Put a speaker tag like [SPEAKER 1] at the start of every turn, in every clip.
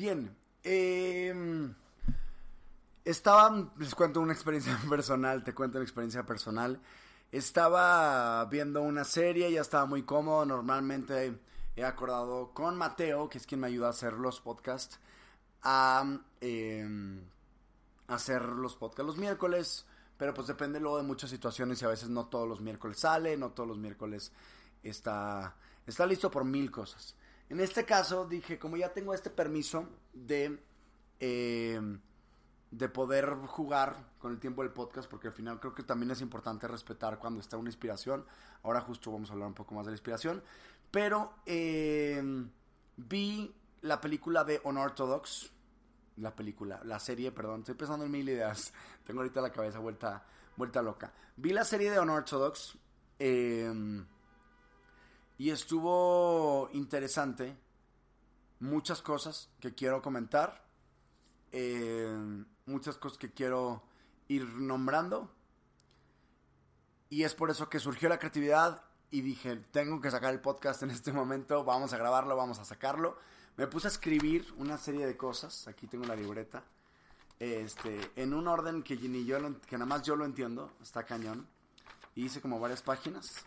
[SPEAKER 1] Bien, eh, estaba, les cuento una experiencia personal, te cuento una experiencia personal. Estaba viendo una serie, ya estaba muy cómodo, normalmente he acordado con Mateo, que es quien me ayuda a hacer los podcasts, a eh, hacer los podcasts los miércoles, pero pues depende luego de muchas situaciones y a veces no todos los miércoles sale, no todos los miércoles está, está listo por mil cosas. En este caso dije, como ya tengo este permiso de, eh, de poder jugar con el tiempo del podcast, porque al final creo que también es importante respetar cuando está una inspiración. Ahora justo vamos a hablar un poco más de la inspiración. Pero eh, vi la película de Unorthodox. La película, la serie, perdón, estoy pensando en mil ideas. Tengo ahorita la cabeza vuelta, vuelta loca. Vi la serie de Unorthodox. Eh, y estuvo interesante. Muchas cosas que quiero comentar. Eh, muchas cosas que quiero ir nombrando. Y es por eso que surgió la creatividad y dije, tengo que sacar el podcast en este momento, vamos a grabarlo, vamos a sacarlo. Me puse a escribir una serie de cosas, aquí tengo la libreta, este, en un orden que ni yo, lo, que nada más yo lo entiendo, está cañón. Y hice como varias páginas.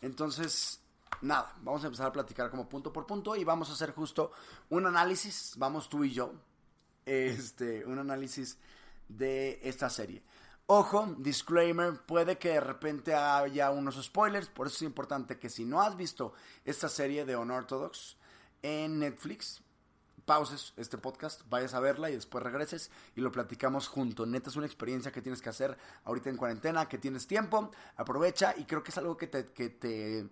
[SPEAKER 1] Entonces, nada, vamos a empezar a platicar como punto por punto y vamos a hacer justo un análisis, vamos tú y yo, este, un análisis de esta serie. Ojo, disclaimer, puede que de repente haya unos spoilers, por eso es importante que si no has visto esta serie de Unorthodox en Netflix, pauses este podcast, vayas a verla y después regreses y lo platicamos junto. Neta es una experiencia que tienes que hacer ahorita en cuarentena, que tienes tiempo, aprovecha y creo que es algo que te, que te,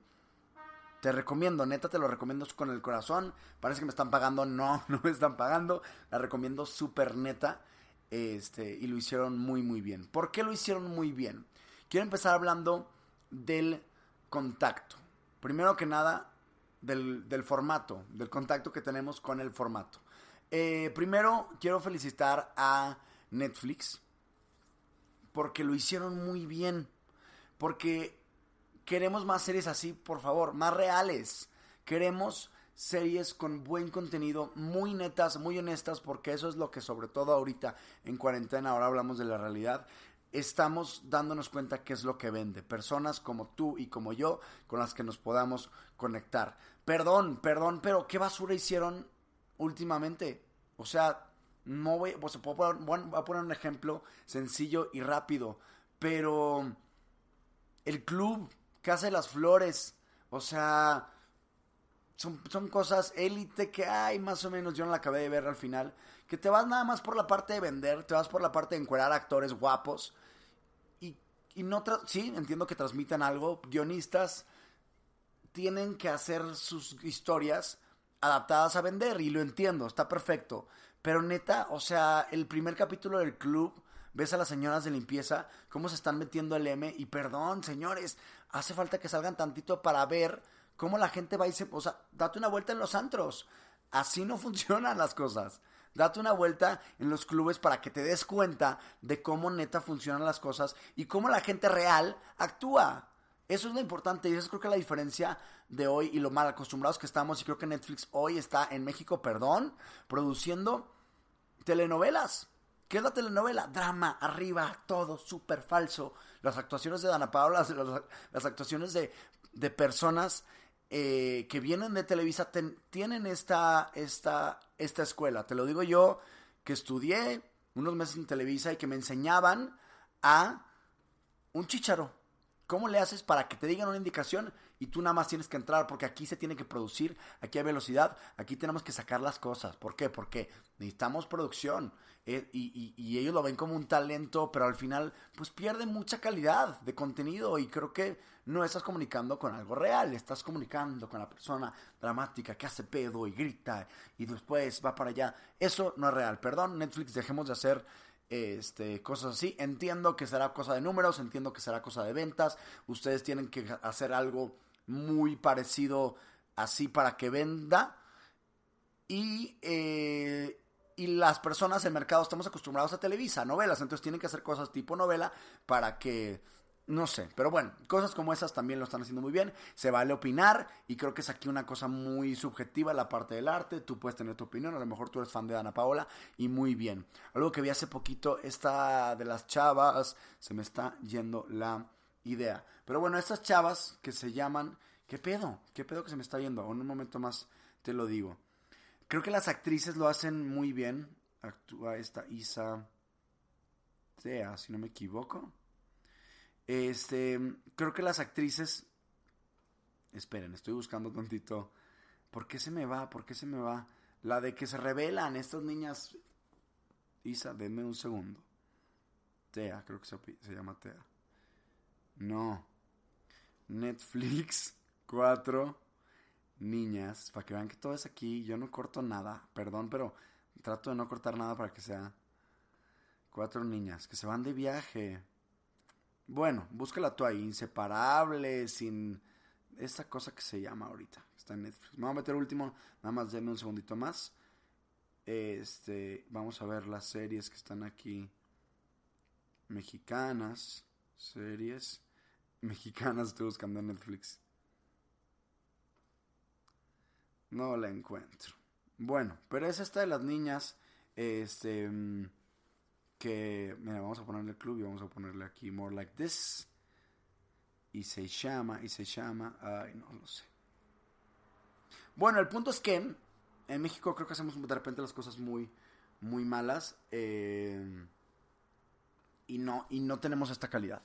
[SPEAKER 1] te recomiendo, neta te lo recomiendo con el corazón. Parece que me están pagando, no, no me están pagando, la recomiendo súper neta. Este, y lo hicieron muy muy bien. ¿Por qué lo hicieron muy bien? Quiero empezar hablando del contacto. Primero que nada, del, del formato, del contacto que tenemos con el formato. Eh, primero, quiero felicitar a Netflix porque lo hicieron muy bien. Porque queremos más series así, por favor, más reales. Queremos series con buen contenido, muy netas, muy honestas, porque eso es lo que sobre todo ahorita en cuarentena, ahora hablamos de la realidad, estamos dándonos cuenta que es lo que vende. Personas como tú y como yo con las que nos podamos conectar. Perdón, perdón, pero ¿qué basura hicieron últimamente? O sea, no voy, pues, puedo poner, voy a poner un ejemplo sencillo y rápido, pero el club, Casa de las Flores, o sea, son, son cosas élite que hay más o menos, yo no la acabé de ver al final, que te vas nada más por la parte de vender, te vas por la parte de encuerar actores guapos y, y no, sí, entiendo que transmitan algo, guionistas tienen que hacer sus historias adaptadas a vender y lo entiendo, está perfecto, pero neta, o sea, el primer capítulo del club ves a las señoras de limpieza cómo se están metiendo el M y perdón, señores, hace falta que salgan tantito para ver cómo la gente va y se... O sea, date una vuelta en los antros. Así no funcionan las cosas. Date una vuelta en los clubes para que te des cuenta de cómo neta funcionan las cosas y cómo la gente real actúa. Eso es lo importante y eso creo que la diferencia de hoy y lo mal acostumbrados que estamos y creo que Netflix hoy está en México, perdón, produciendo telenovelas. ¿Qué es la telenovela? Drama, arriba, todo súper falso. Las actuaciones de Dana Paola, las, actuaciones de, personas eh, que vienen de Televisa tienen esta, esta, esta escuela. Te lo digo yo, que estudié unos meses en Televisa y que me enseñaban a un chicharo. ¿Cómo le haces para que te digan una indicación y tú nada más tienes que entrar? Porque aquí se tiene que producir, aquí hay velocidad, aquí tenemos que sacar las cosas. ¿Por qué? Porque necesitamos producción eh, y, ellos lo ven como un talento, pero al final pues pierde mucha calidad de contenido y creo que no estás comunicando con algo real, estás comunicando con la persona dramática que hace pedo y grita y después va para allá. Eso no es real. Perdón, Netflix, dejemos de hacer este, cosas así. Entiendo que será cosa de números, entiendo que será cosa de ventas. Ustedes tienen que hacer algo muy parecido así para que venda. Y, eh, y las personas en mercado estamos acostumbrados a Televisa, novelas, entonces tienen que hacer cosas tipo novela para que no sé, pero bueno, cosas como esas también lo están haciendo muy bien. Se vale opinar y creo que es aquí una cosa muy subjetiva la parte del arte. Tú puedes tener tu opinión, a lo mejor tú eres fan de Ana Paola y muy bien. Algo que vi hace poquito, esta de las chavas, se me está yendo la idea. Pero bueno, estas chavas que se llaman... ¿Qué pedo? ¿Qué pedo que se me está yendo? En un momento más te lo digo. Creo que las actrices lo hacen muy bien. Actúa esta Isa... Sea, si no me equivoco. Este, creo que las actrices. Esperen, estoy buscando tantito. ¿Por qué se me va? ¿Por qué se me va? La de que se revelan estas niñas. Isa, denme un segundo. Tea, creo que se, se llama Tea. No. Netflix, cuatro niñas. Para que vean que todo es aquí. Yo no corto nada. Perdón, pero trato de no cortar nada para que sea. Cuatro niñas que se van de viaje. Bueno, búscala tú ahí, inseparable, sin esa cosa que se llama ahorita. Está en Netflix. Me voy a meter último, nada más denme un segundito más. Este, vamos a ver las series que están aquí. Mexicanas, series mexicanas estoy buscando en Netflix. No la encuentro. Bueno, pero es esta de las niñas. Este que, mira, vamos a ponerle club y vamos a ponerle aquí more like this. Y se llama, y se llama, ay, no lo sé. Bueno, el punto es que en México creo que hacemos de repente las cosas muy, muy malas. Eh, y no, y no tenemos esta calidad.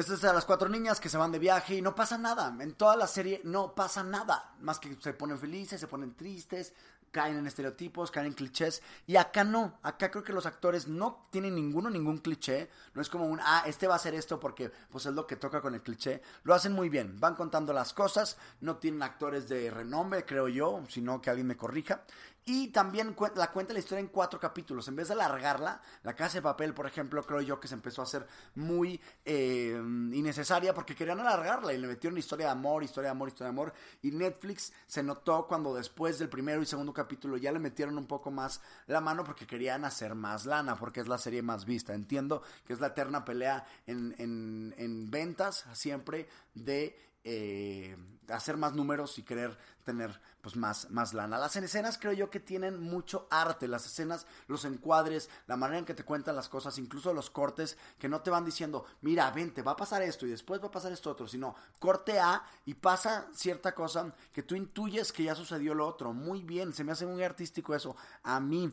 [SPEAKER 1] Estas es de las cuatro niñas que se van de viaje y no pasa nada. En toda la serie no pasa nada. Más que se ponen felices, se ponen tristes, caen en estereotipos, caen en clichés. Y acá no, acá creo que los actores no tienen ninguno, ningún cliché. No es como un, ah, este va a hacer esto porque pues es lo que toca con el cliché. Lo hacen muy bien, van contando las cosas, no tienen actores de renombre, creo yo, sino que alguien me corrija. Y también la cuenta la historia en cuatro capítulos. En vez de alargarla, la casa de papel, por ejemplo, creo yo que se empezó a hacer muy eh, innecesaria porque querían alargarla y le metieron historia de amor, historia de amor, historia de amor. Y Netflix se notó cuando después del primero y segundo capítulo ya le metieron un poco más la mano porque querían hacer más lana, porque es la serie más vista. Entiendo que es la eterna pelea en, en, en ventas siempre de eh, hacer más números y querer tener pues más, más lana. Las escenas creo yo que tienen mucho arte, las escenas, los encuadres, la manera en que te cuentan las cosas, incluso los cortes que no te van diciendo, mira, vente, va a pasar esto y después va a pasar esto otro, sino corte A y pasa cierta cosa que tú intuyes que ya sucedió lo otro. Muy bien, se me hace muy artístico eso. A mí,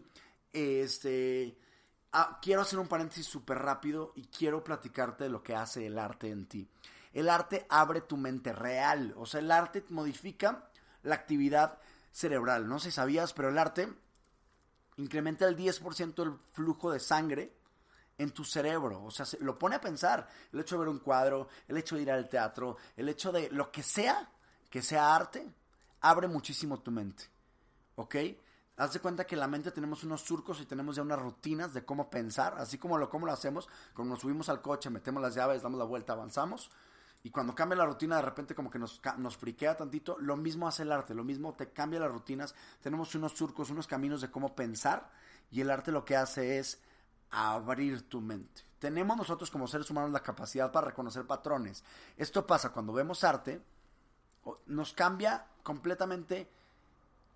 [SPEAKER 1] este... Ah, quiero hacer un paréntesis súper rápido y quiero platicarte de lo que hace el arte en ti. El arte abre tu mente real, o sea, el arte modifica la actividad cerebral. No sé si sabías, pero el arte incrementa el 10% el flujo de sangre en tu cerebro. O sea, lo pone a pensar. El hecho de ver un cuadro, el hecho de ir al teatro, el hecho de lo que sea, que sea arte, abre muchísimo tu mente. ¿Ok? Haz de cuenta que en la mente tenemos unos surcos y tenemos ya unas rutinas de cómo pensar, así como lo, cómo lo hacemos, cuando nos subimos al coche, metemos las llaves, damos la vuelta, avanzamos. Y cuando cambia la rutina, de repente como que nos, nos friquea tantito. Lo mismo hace el arte, lo mismo te cambia las rutinas. Tenemos unos surcos, unos caminos de cómo pensar. Y el arte lo que hace es abrir tu mente. Tenemos nosotros como seres humanos la capacidad para reconocer patrones. Esto pasa cuando vemos arte, nos cambia completamente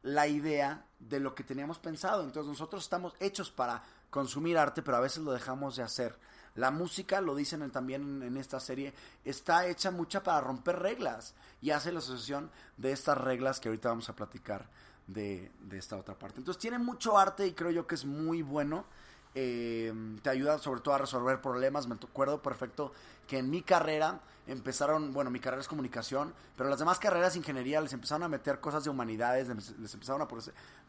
[SPEAKER 1] la idea de lo que teníamos pensado. Entonces nosotros estamos hechos para consumir arte, pero a veces lo dejamos de hacer. La música, lo dicen también en esta serie, está hecha mucha para romper reglas y hace la asociación de estas reglas que ahorita vamos a platicar de, de esta otra parte. Entonces tiene mucho arte y creo yo que es muy bueno. Eh, te ayuda sobre todo a resolver problemas. Me acuerdo perfecto que en mi carrera empezaron, bueno, mi carrera es comunicación, pero las demás carreras ingeniería les empezaron a meter cosas de humanidades, les, empezaron a,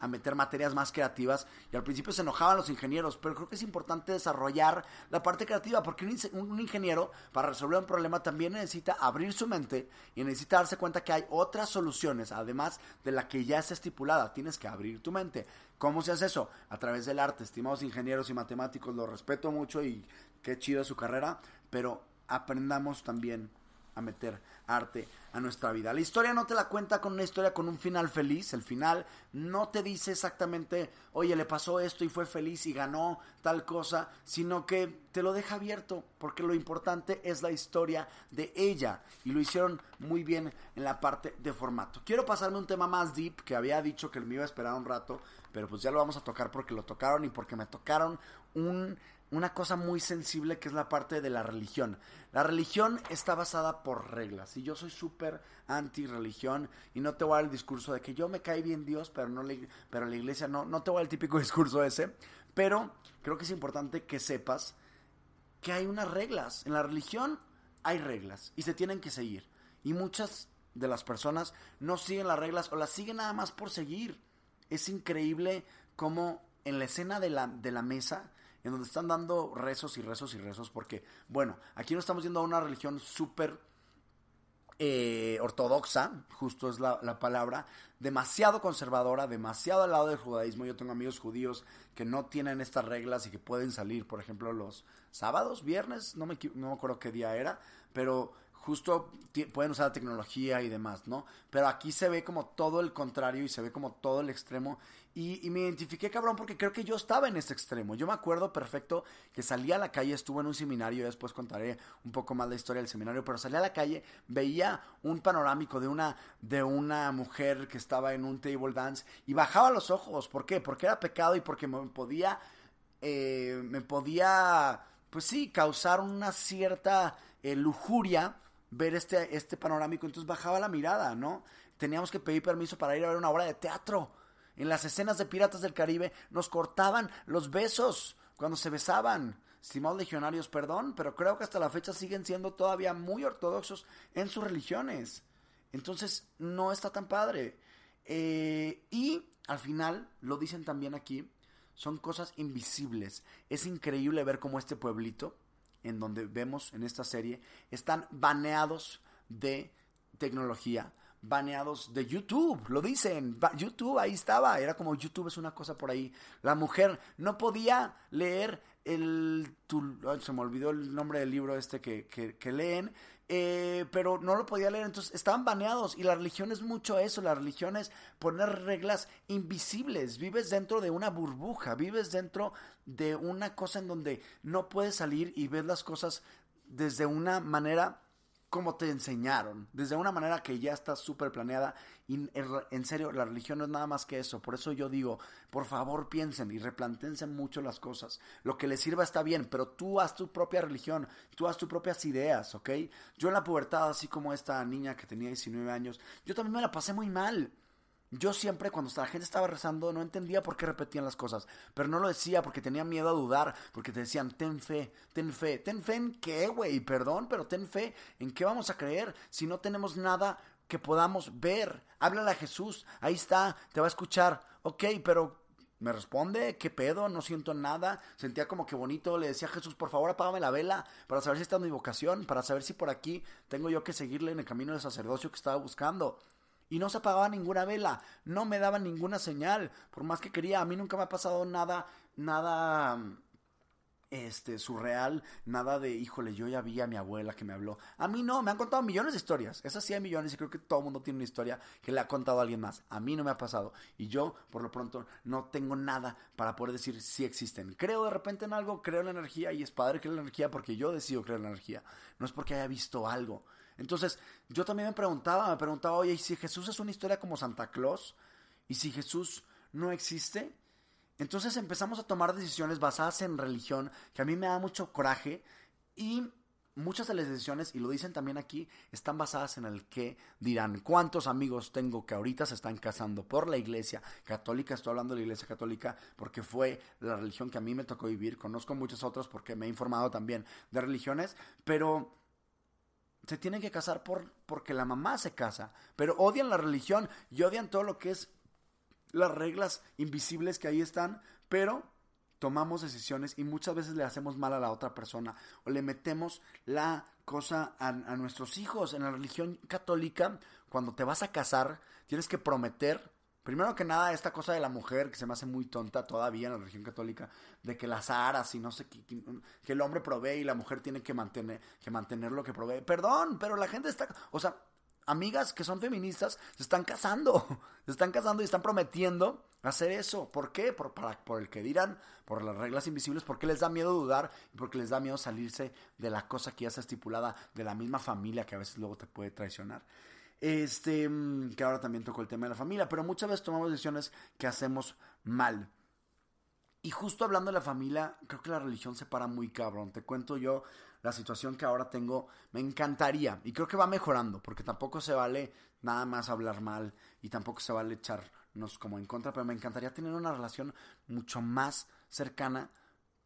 [SPEAKER 1] a, meter materias más creativas y al principio se enojaban los ingenieros, pero creo que es importante desarrollar la parte creativa porque un, un ingeniero para resolver un problema también necesita abrir su mente y necesita darse cuenta que hay otras soluciones, además de la que ya está estipulada, tienes que abrir tu mente. ¿Cómo se hace eso? A través del arte. Estimados ingenieros y matemáticos, los respeto mucho y qué chido su carrera, pero aprendamos también a meter arte a nuestra vida. La historia no te la cuenta con una historia con un final feliz. El final no te dice exactamente, oye, le pasó esto y fue feliz y ganó tal cosa, sino que te lo deja abierto, porque lo importante es la historia de ella. Y lo hicieron muy bien en la parte de formato. Quiero pasarme un tema más deep que había dicho que me iba a esperar un rato, pero pues ya lo vamos a tocar porque lo tocaron y porque me tocaron un una cosa muy sensible que es la parte de la religión. La religión está basada por reglas y yo soy súper anti religión y no te voy a dar el discurso de que yo me cae bien Dios, pero no le, pero la iglesia no, no te voy a dar el típico discurso ese, pero creo que es importante que sepas que hay unas reglas. En la religión hay reglas y se tienen que seguir. Y muchas de las personas no siguen las reglas o las siguen nada más por seguir. Es increíble cómo en la escena de la, de la mesa en donde están dando rezos y rezos y rezos, porque, bueno, aquí no estamos yendo a una religión súper eh, ortodoxa, justo es la, la, palabra, demasiado conservadora, demasiado al lado del judaísmo. Yo tengo amigos judíos que no tienen estas reglas y que pueden salir, por ejemplo, los sábados, viernes, no me, no me acuerdo qué día era, pero justo pueden usar la tecnología y demás, ¿no? Pero aquí se ve como todo el contrario y se ve como todo el extremo. Y, me identifiqué, cabrón, porque creo que yo estaba en ese extremo. Yo me acuerdo perfecto que salí a la calle, estuve en un seminario, después contaré un poco más la historia del seminario, pero salí a la calle, veía un panorámico de una, de una mujer que estaba en un table dance y bajaba los ojos. ¿Por qué? Porque era pecado y porque me podía, eh, me podía, pues sí, causar una cierta eh, lujuria ver este, este panorámico, entonces bajaba la mirada, ¿no? Teníamos que pedir permiso para ir a ver una obra de teatro. En las escenas de Piratas del Caribe nos cortaban los besos cuando se besaban. Estimados legionarios, perdón, pero creo que hasta la fecha siguen siendo todavía muy ortodoxos en sus religiones. Entonces, no está tan padre. Eh, y al final, lo dicen también aquí, son cosas invisibles. Es increíble ver cómo este pueblito en donde vemos en esta serie, están baneados de tecnología, baneados de YouTube, lo dicen, YouTube ahí estaba, era como YouTube es una cosa por ahí. La mujer no podía leer el, se me olvidó el nombre del libro este que, que leen, eh, pero no lo podía leer, entonces estaban baneados. Y la religión es mucho eso, la religión es poner reglas invisibles, vives dentro de una burbuja, vives dentro de una cosa en donde no puedes salir y ves las cosas desde una manera como te enseñaron, desde una manera que ya está súper planeada. Y en serio, la religión no es nada más que eso. Por eso yo digo, por favor piensen y replantense mucho las cosas. Lo que les sirva está bien, pero tú haz tu propia religión, tú haz tus propias ideas, ¿ok? Yo en la pubertad, así como esta niña que tenía 19 años, yo también me la pasé muy mal. Yo siempre, cuando la gente estaba rezando, no entendía por qué repetían las cosas. Pero no lo decía porque tenía miedo a dudar. Porque te decían, ten fe, ten fe. ¿Ten fe en qué, güey? Perdón, pero ten fe. ¿En qué vamos a creer si no tenemos nada que podamos ver? Háblale a Jesús. Ahí está, te va a escuchar. Ok, pero me responde, ¿qué pedo? No siento nada. Sentía como que bonito. Le decía a Jesús, por favor, apágame la vela para saber si está en mi vocación, para saber si por aquí tengo yo que seguirle en el camino del sacerdocio que estaba buscando y no se apagaba ninguna vela, no me daba ninguna señal, por más que quería, a mí nunca me ha pasado nada, nada este, surreal, nada de, híjole, yo ya vi a mi abuela que me habló. A mí no, me han contado millones de historias. Esas sí hay millones y creo que todo el mundo tiene una historia que le ha contado a alguien más. A mí no me ha pasado. Y yo, por lo pronto, no tengo nada para poder decir si existen. Creo de repente en algo, creo en la energía y es padre creer la energía porque yo decido creer en la energía. No es porque haya visto algo. Entonces, yo también me preguntaba, me preguntaba, oye, ¿y si Jesús es una historia como Santa Claus? ¿Y si Jesús no existe? Entonces empezamos a tomar decisiones basadas en religión, que a mí me da mucho coraje y muchas de las decisiones, y lo dicen también aquí, están basadas en el que dirán. ¿Cuántos amigos tengo que ahorita se están casando por la iglesia católica? Estoy hablando de la iglesia católica porque fue la religión que a mí me tocó vivir. Conozco muchos otros porque me he informado también de religiones, pero se tienen que casar por, porque la mamá se casa, pero odian la religión y odian todo lo que es las reglas invisibles que ahí están, pero tomamos decisiones y muchas veces le hacemos mal a la otra persona o le metemos la cosa a, nuestros hijos. En la religión católica, cuando te vas a casar, tienes que prometer Primero que nada, esta cosa de la mujer, que se me hace muy tonta todavía en la religión católica, de que las aras y no sé qué, que el hombre provee y la mujer tiene que mantener, que mantener lo que provee. Perdón, pero la gente está, o sea, amigas que son feministas se están casando, se están casando y están prometiendo hacer eso. ¿Por qué? Por, para, por el que dirán, por las reglas invisibles, porque les da miedo dudar y porque les da miedo salirse de la cosa que ya está estipulada de la misma familia que a veces luego te puede traicionar. Este, mm, que ahora también tocó el tema de la familia, pero muchas veces tomamos decisiones que hacemos mal. Y justo hablando de la familia, creo que la religión se para muy cabrón. Te cuento yo la situación que ahora tengo. Me encantaría, y creo que va mejorando, porque tampoco se vale nada más hablar mal y tampoco se vale echarnos como en contra, pero me encantaría tener una relación mucho más cercana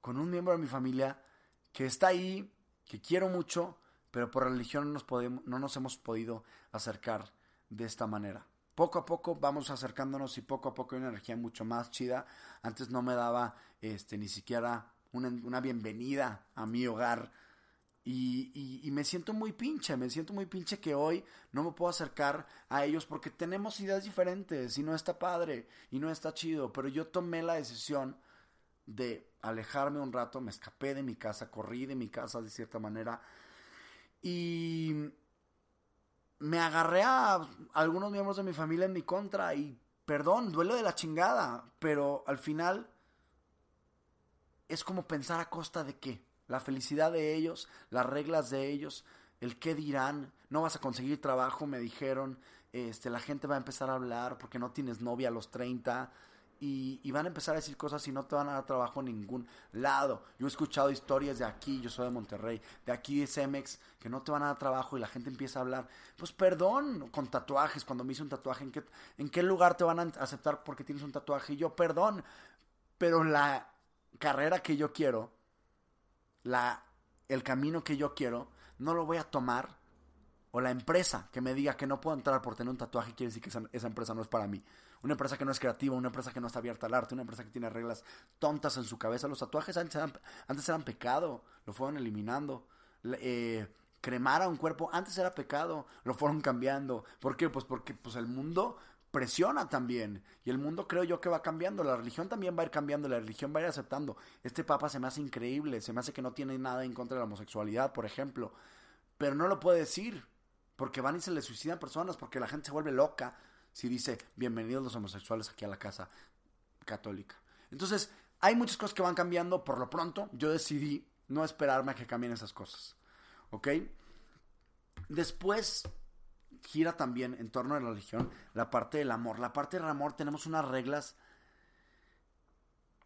[SPEAKER 1] con un miembro de mi familia que está ahí, que quiero mucho, pero por religión no nos, podemos, no nos hemos podido acercar de esta manera poco a poco vamos acercándonos y poco a poco hay una energía mucho más chida. Antes no me daba este, ni siquiera una, bienvenida a mi hogar. Y, y, me siento muy pinche, me siento muy pinche que hoy no me puedo acercar a ellos porque tenemos ideas diferentes y no está padre y no está chido. Pero yo tomé la decisión de alejarme un rato, me escapé de mi casa, corrí de mi casa de cierta manera y me agarré a algunos miembros de mi familia en mi contra y perdón, duelo de la chingada, pero al final es como pensar a costa de qué, la felicidad de ellos, las reglas de ellos, el qué dirán, no vas a conseguir trabajo, me dijeron, este, la gente va a empezar a hablar porque no tienes novia a los 30, y, van a empezar a decir cosas y no te van a dar trabajo en ningún lado. Yo he escuchado historias de aquí, yo soy de Monterrey, de aquí de Cemex, que no te van a dar trabajo y la gente empieza a hablar. Pues perdón, con tatuajes, cuando me hice un tatuaje, ¿en qué, en qué lugar te van a aceptar porque tienes un tatuaje? Y yo, perdón, pero la carrera que yo quiero, la, el camino que yo quiero, no lo voy a tomar. O la empresa que me diga que no puedo entrar por tener un tatuaje quiere decir que esa empresa no es para mí una empresa que no es creativa, una empresa que no está abierta al arte, una empresa que tiene reglas tontas en su cabeza. Los tatuajes antes eran, pecado, lo fueron eliminando. Eh, cremar a un cuerpo antes era pecado, lo fueron cambiando. ¿Por qué? Pues porque pues el mundo presiona también. Y el mundo creo yo que va cambiando. La religión también va a ir cambiando, la religión va a ir aceptando. Este papa se me hace increíble, se me hace que no tiene nada en contra de la homosexualidad, por ejemplo. Pero no lo puede decir. Porque van y se le suicidan personas, porque la gente se vuelve loca si dice bienvenidos los homosexuales aquí a la casa católica. Entonces, hay muchas cosas que van cambiando. Por lo pronto, yo decidí no esperarme a que cambien esas cosas. ¿Ok? Después gira también en torno a la religión la parte del amor. La parte del amor tenemos unas reglas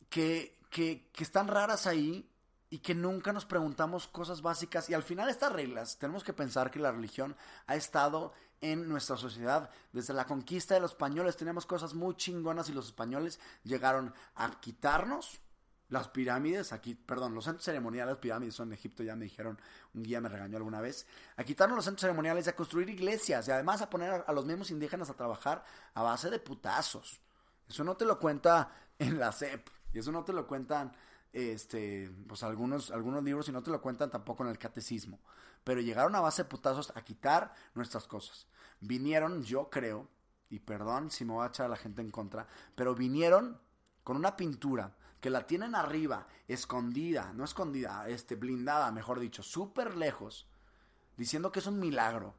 [SPEAKER 1] que, que, que están raras ahí y que nunca nos preguntamos cosas básicas. Y al final estas reglas, tenemos que pensar que la religión ha estado en nuestra sociedad. Desde la conquista de los españoles tenemos cosas muy chingonas y los españoles llegaron a quitarnos las pirámides, aquí, perdón, los centros ceremoniales, pirámides son en Egipto, ya me dijeron, un guía me regañó alguna vez, a quitarnos los centros ceremoniales a construir iglesias y además a poner a los mismos indígenas a trabajar a base de putazos. Eso no te lo cuenta en la CEP y eso no te lo cuentan este, pues algunos, algunos libros y no te lo cuentan tampoco en el catecismo. Pero llegaron a base de putazos a quitar nuestras cosas. Vinieron, yo creo, y perdón si me voy a echar a la gente en contra, pero vinieron con una pintura que la tienen arriba, escondida, no escondida, este, blindada, mejor dicho, súper lejos, diciendo que es un milagro.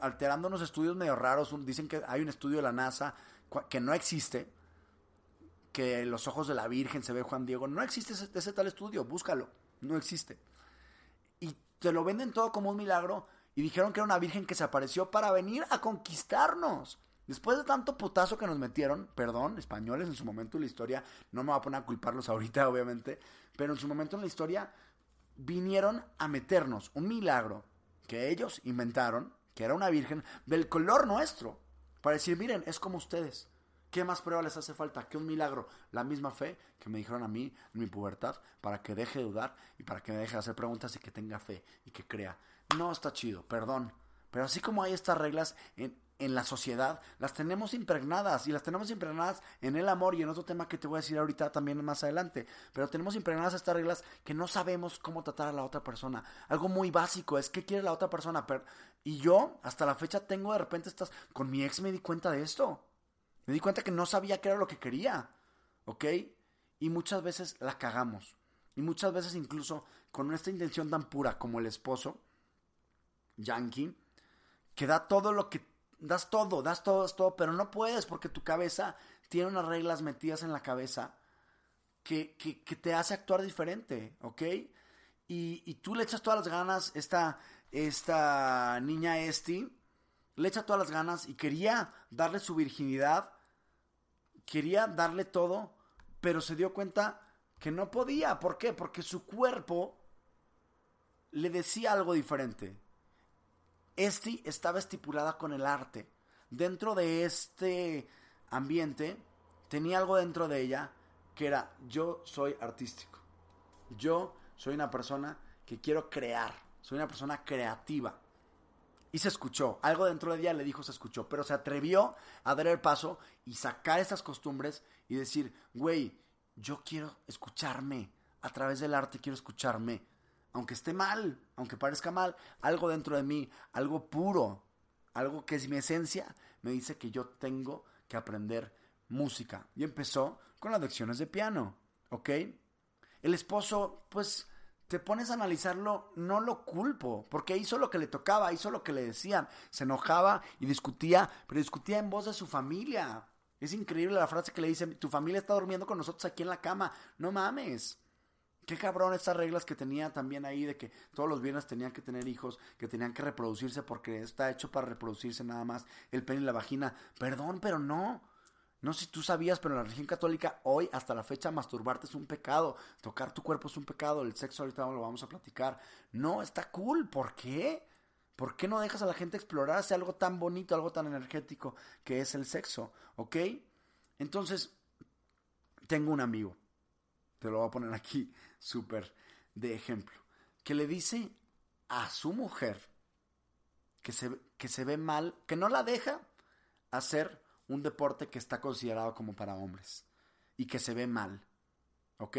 [SPEAKER 1] Alterando unos estudios medio raros, dicen que hay un estudio de la NASA que no existe, que los ojos de la Virgen se ve Juan Diego. No existe ese, tal estudio, búscalo, no existe. Y te lo venden todo como un milagro y dijeron que era una Virgen que se apareció para venir a conquistarnos. Después de tanto putazo que nos metieron, perdón, españoles en su momento en la historia, no me voy a poner a culparlos ahorita, obviamente, pero en su momento en la historia vinieron a meternos un milagro que ellos inventaron, que era una virgen, del color nuestro, para decir, miren, es como ustedes. ¿Qué más prueba les hace falta? que un milagro? La misma fe que me dijeron a mí en mi pubertad para que deje de dudar y para que me deje de hacer preguntas y que tenga fe y que crea. No está chido, perdón. Pero así como hay estas reglas en, en la sociedad, las tenemos impregnadas y las tenemos impregnadas en el amor y en otro tema que te voy a decir ahorita también más adelante. Pero tenemos impregnadas estas reglas que no sabemos cómo tratar a la otra persona. Algo muy básico es qué quiere la otra persona. y yo hasta la fecha tengo de repente estas... Con mi ex me di cuenta de esto. Me di cuenta que no sabía qué era lo que quería. ¿Ok? Y muchas veces la cagamos. Y muchas veces incluso con esta intención tan pura como el esposo, Yankee, que da todo lo que... Das todo, das todo, das todo, pero no puedes porque tu cabeza tiene unas reglas metidas en la cabeza que, que, te hace actuar diferente, ¿ok? Y, y, tú le echas todas las ganas, esta, esta niña Esti, le echa todas las ganas y quería darle su virginidad, quería darle todo, pero se dio cuenta que no podía. ¿Por qué? Porque su cuerpo le decía algo diferente. Esti estaba estipulada con el arte. Dentro de este ambiente tenía algo dentro de ella que era yo soy artístico. Yo soy una persona que quiero crear. Soy una persona creativa. Y se escuchó. Algo dentro de ella le dijo se escuchó. Pero se atrevió a dar el paso y sacar esas costumbres y decir, güey, yo quiero escucharme. A través del arte quiero escucharme. Aunque esté mal, aunque parezca mal, algo dentro de mí, algo puro, algo que es mi esencia, me dice que yo tengo que aprender música. Y empezó con las lecciones de piano. ¿Ok? El esposo, pues te pones a analizarlo, no lo culpo, porque hizo lo que le tocaba, hizo lo que le decían, se enojaba y discutía, pero discutía en voz de su familia. Es increíble la frase que le dice, tu familia está durmiendo con nosotros aquí en la cama, no mames. Qué cabrón estas reglas que tenía también ahí de que todos los viernes tenían que tener hijos, que tenían que reproducirse porque está hecho para reproducirse nada más el pene y la vagina. Perdón, pero no. No sé si tú sabías, pero en la religión católica hoy hasta la fecha masturbarte es un pecado, tocar tu cuerpo es un pecado, el sexo ahorita lo vamos a platicar. No, está cool, ¿por qué? ¿Por qué no dejas a la gente explorarse algo tan bonito, algo tan energético que es el sexo? ¿Ok? Entonces, tengo un amigo, te lo voy a poner aquí súper de ejemplo, que le dice a su mujer que se, que se ve mal, que no la deja hacer un deporte que está considerado como para hombres y que se ve mal. ¿Ok?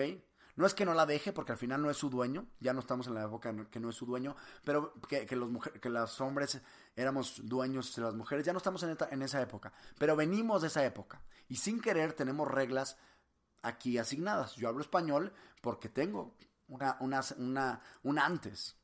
[SPEAKER 1] No es que no la deje porque al final no es su dueño, ya no estamos en la época que no es su dueño, pero que, los, que los hombres éramos dueños de las mujeres, ya no estamos en, en esa época, pero venimos de esa época y sin querer tenemos reglas aquí asignadas. Yo hablo español porque tengo una, una, un antes.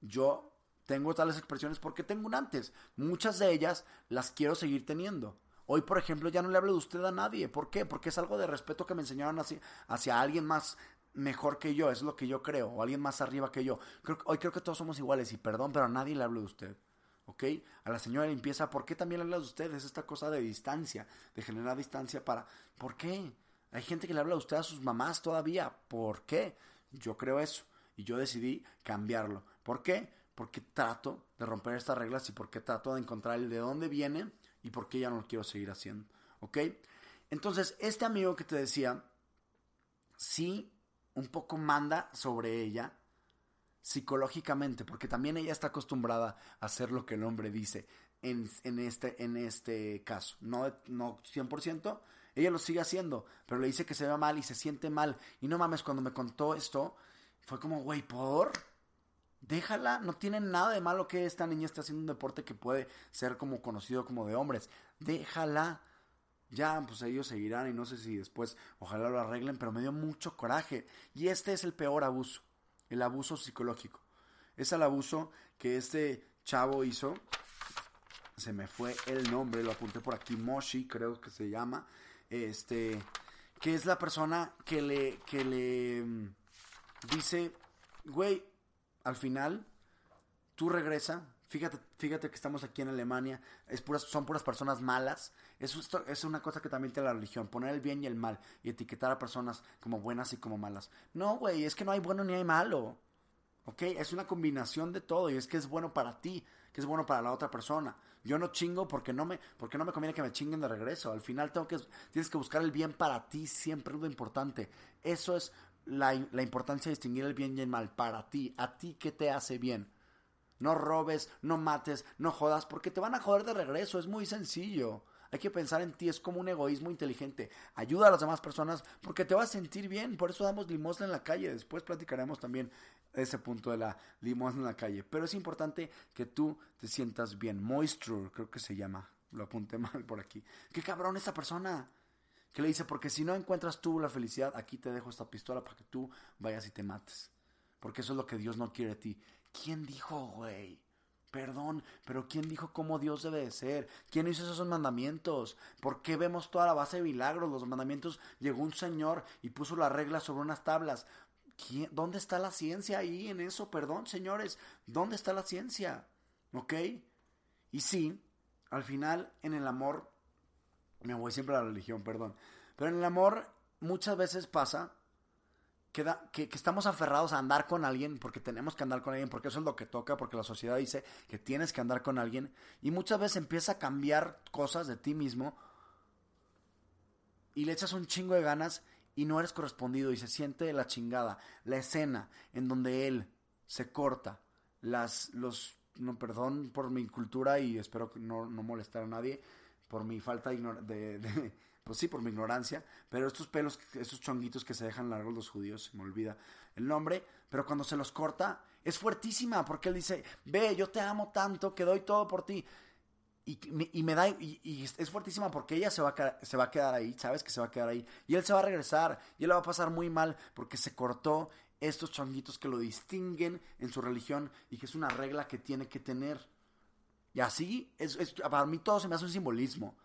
[SPEAKER 1] Yo tengo tales expresiones porque tengo un antes. Muchas de ellas las quiero seguir teniendo. Hoy, por ejemplo, ya no le hablo de usted a nadie. ¿Por qué? Porque es algo de respeto que me enseñaron hacia, hacia alguien más mejor que yo, es lo que yo creo, o alguien más arriba que yo. hoy creo que todos somos iguales y perdón, pero a nadie le hablo de usted. ¿Ok? A la señora de limpieza, ¿por qué también le habla de usted? Es esta cosa de distancia, de generar distancia para... ¿Por qué? Hay gente que le habla de usted a sus mamás todavía. ¿Por qué? Yo creo eso. Y yo decidí cambiarlo. ¿Por qué? Porque trato de romper estas reglas y porque trato de encontrar el de dónde viene y por qué ya no lo quiero seguir haciendo. ¿Ok? Entonces, este amigo que te decía, sí, un poco manda sobre ella psicológicamente, porque también ella está acostumbrada a hacer lo que el hombre dice en, este, en este caso. No, no 100%, ella lo sigue haciendo, pero le dice que se ve mal y se siente mal. Y no mames, cuando me contó esto, fue como, güey, ¿por? Déjala, no tiene nada de malo que esta niña esté haciendo un deporte que puede ser como conocido como de hombres. Déjala. Ya, pues ellos seguirán y no sé si después ojalá lo arreglen, pero me dio mucho coraje. Y este es el peor abuso, el abuso psicológico. Es el abuso que este chavo hizo. Se me fue el nombre, lo apunté por aquí, Moshi creo que se llama. Este, que es la persona que le, que le mm, dice, güey, al final, tú regresa, fíjate, fíjate que estamos aquí en Alemania, es puras, son puras personas malas, Eso es una cosa que también tiene la religión, poner el bien y el mal y etiquetar a personas como buenas y como malas. No, güey, es que no hay bueno ni hay malo. ¿Ok? Es una combinación de todo y es que es bueno para ti, que es bueno para la otra persona. Yo no chingo porque no me, porque no me conviene que me chinguen de regreso. Al final tengo que, tienes que buscar el bien para ti, siempre es lo importante. Eso es la, la importancia de distinguir el bien y el mal para ti. A ti, ¿qué te hace bien? No robes, no mates, no jodas, porque te van a joder de regreso. Es muy sencillo. Hay que pensar en ti, es como un egoísmo inteligente. Ayuda a las demás personas porque te vas a sentir bien. Por eso damos limosna en la calle. Después platicaremos también ese punto de la limosna en la calle. Pero es importante que tú te sientas bien. Moisture, creo que se llama. Lo apunté mal por aquí. Qué cabrón esta persona. Que le dice, porque si no encuentras tú la felicidad, aquí te dejo esta pistola para que tú vayas y te mates. Porque eso es lo que Dios no quiere de ti. ¿Quién dijo, güey? Perdón, pero ¿quién dijo cómo Dios debe de ser? ¿Quién hizo esos mandamientos? ¿Por qué vemos toda la base de milagros? Los mandamientos llegó un señor y puso las reglas sobre unas tablas. ¿Quién- ¿Dónde está la ciencia ahí en eso? Perdón, señores, ¿dónde está la ciencia? ¿Ok? Y sí, al final en el amor, me voy siempre a la religión, perdón, pero en el amor muchas veces pasa que, que, estamos aferrados a andar con alguien porque tenemos que andar con alguien, porque eso es lo que toca, porque la sociedad dice que tienes que andar con alguien, y muchas veces empieza a cambiar cosas de ti mismo y le echas un chingo de ganas y no eres correspondido y se siente la chingada. La escena en donde él se corta las, los, no, perdón por mi cultura y espero no, no molestar a nadie, por mi falta de, de, pues sí, por mi ignorancia, pero estos pelos, estos chonguitos que se dejan largos los judíos, se me olvida el nombre, pero cuando se los corta es fuertísima porque él dice, ve, yo te amo tanto que doy todo por ti. Y, y me da y, es fuertísima porque ella se va, a se va a quedar ahí, sabes que se va a quedar ahí. Y él se va a regresar y él va a pasar muy mal porque se cortó estos chonguitos que lo distinguen en su religión y que es una regla que tiene que tener. Y así, es, para mí todo se me hace un simbolismo.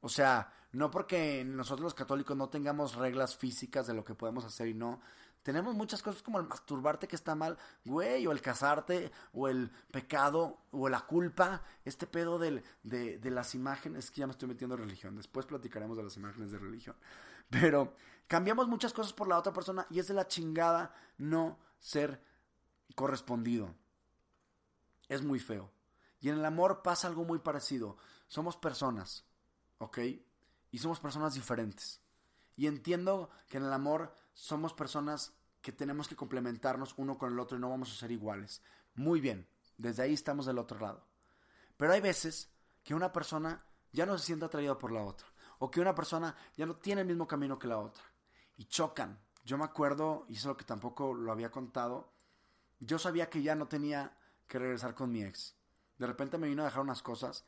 [SPEAKER 1] O sea, no porque nosotros los católicos no tengamos reglas físicas de lo que podemos hacer y no. Tenemos muchas cosas como el masturbarte que está mal, güey, o el casarte, o el pecado, o la culpa. Este pedo del, de, de las imágenes, es que ya me estoy metiendo en religión. Después platicaremos de las imágenes de religión. Pero cambiamos muchas cosas por la otra persona y es de la chingada no ser correspondido es muy feo. Y en el amor pasa algo muy parecido. Somos personas, ¿ok? Y somos personas diferentes. Y entiendo que en el amor somos personas que tenemos que complementarnos uno con el otro y no vamos a ser iguales. Muy bien, desde ahí estamos del otro lado. Pero hay veces que una persona ya no se siente atraída por la otra. O que una persona ya no tiene el mismo camino que la otra. Y chocan. Yo me acuerdo, y eso es lo que tampoco lo había contado, yo sabía que ya no tenía que regresar con mi ex. De repente me vino a dejar unas cosas